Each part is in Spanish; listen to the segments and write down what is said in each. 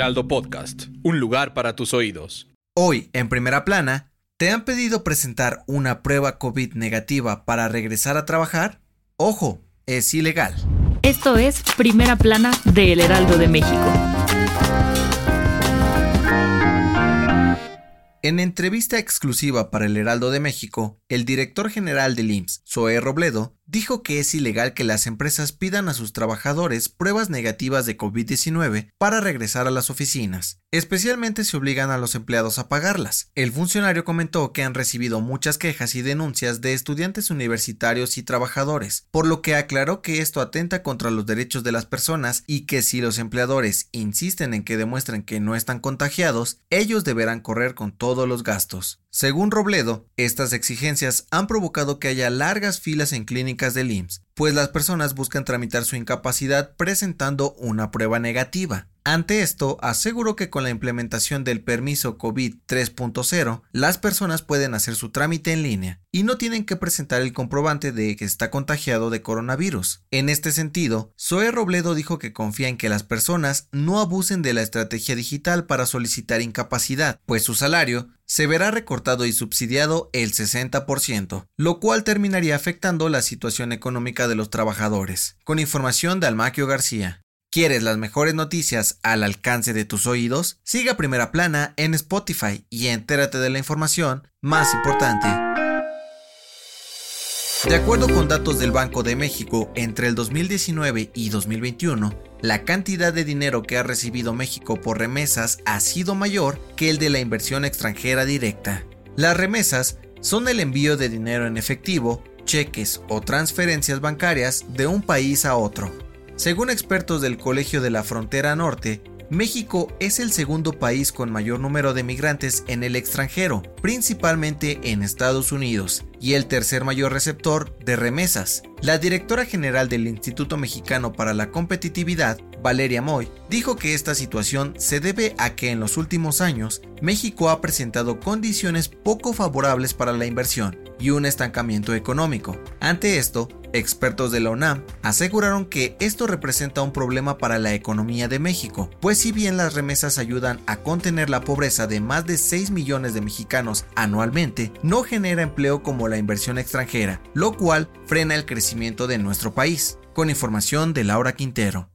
Heraldo Podcast, un lugar para tus oídos. Hoy, en primera plana, ¿te han pedido presentar una prueba COVID negativa para regresar a trabajar? Ojo, es ilegal. Esto es Primera Plana de El Heraldo de México. En entrevista exclusiva para el Heraldo de México, el director general del IMSS, Zoé Robledo, dijo que es ilegal que las empresas pidan a sus trabajadores pruebas negativas de COVID-19 para regresar a las oficinas. Especialmente se obligan a los empleados a pagarlas. El funcionario comentó que han recibido muchas quejas y denuncias de estudiantes universitarios y trabajadores, por lo que aclaró que esto atenta contra los derechos de las personas y que si los empleadores insisten en que demuestren que no están contagiados, ellos deberán correr con todos los gastos. Según Robledo, estas exigencias han provocado que haya largas filas en del IMSS, pues las personas buscan tramitar su incapacidad presentando una prueba negativa. Ante esto, aseguró que con la implementación del permiso COVID 3.0, las personas pueden hacer su trámite en línea y no tienen que presentar el comprobante de que está contagiado de coronavirus. En este sentido, Zoe Robledo dijo que confía en que las personas no abusen de la estrategia digital para solicitar incapacidad, pues su salario se verá recortado y subsidiado el 60%, lo cual terminaría afectando la situación económica de los trabajadores. Con información de Almaquio García. ¿Quieres las mejores noticias al alcance de tus oídos? Siga Primera Plana en Spotify y entérate de la información más importante. De acuerdo con datos del Banco de México, entre el 2019 y 2021, la cantidad de dinero que ha recibido México por remesas ha sido mayor que el de la inversión extranjera directa. Las remesas son el envío de dinero en efectivo, cheques o transferencias bancarias de un país a otro. Según expertos del Colegio de la Frontera Norte, México es el segundo país con mayor número de migrantes en el extranjero, principalmente en Estados Unidos, y el tercer mayor receptor de remesas. La directora general del Instituto Mexicano para la Competitividad, Valeria Moy, dijo que esta situación se debe a que en los últimos años México ha presentado condiciones poco favorables para la inversión y un estancamiento económico. Ante esto, Expertos de la UNAM aseguraron que esto representa un problema para la economía de México, pues si bien las remesas ayudan a contener la pobreza de más de 6 millones de mexicanos anualmente, no genera empleo como la inversión extranjera, lo cual frena el crecimiento de nuestro país. Con información de Laura Quintero.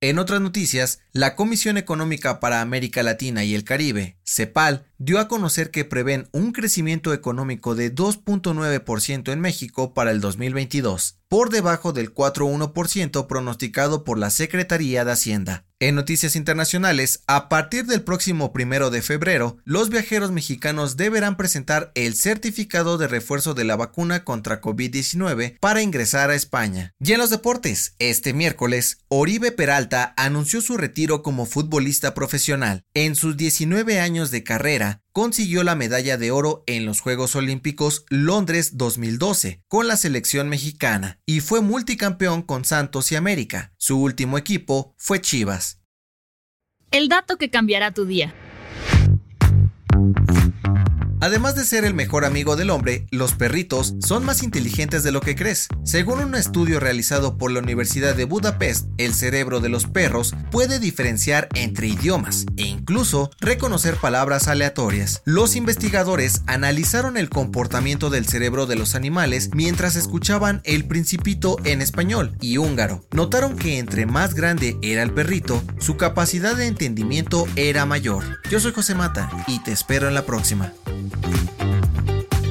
En otras noticias, la Comisión Económica para América Latina y el Caribe, CEPAL, dio a conocer que prevén un crecimiento económico de 2.9% en México para el 2022, por debajo del 4.1% pronosticado por la Secretaría de Hacienda. En noticias internacionales, a partir del próximo primero de febrero, los viajeros mexicanos deberán presentar el certificado de refuerzo de la vacuna contra COVID-19 para ingresar a España. Y en los deportes, este miércoles, Oribe Peralta anunció su retiro como futbolista profesional. En sus 19 años de carrera, consiguió la medalla de oro en los Juegos Olímpicos Londres 2012 con la selección mexicana y fue multicampeón con Santos y América. Su último equipo fue Chivas. El dato que cambiará tu día. Además de ser el mejor amigo del hombre, los perritos son más inteligentes de lo que crees. Según un estudio realizado por la Universidad de Budapest, el cerebro de los perros puede diferenciar entre idiomas e incluso reconocer palabras aleatorias. Los investigadores analizaron el comportamiento del cerebro de los animales mientras escuchaban el principito en español y húngaro. Notaron que entre más grande era el perrito, su capacidad de entendimiento era mayor. Yo soy José Mata y te espero en la próxima.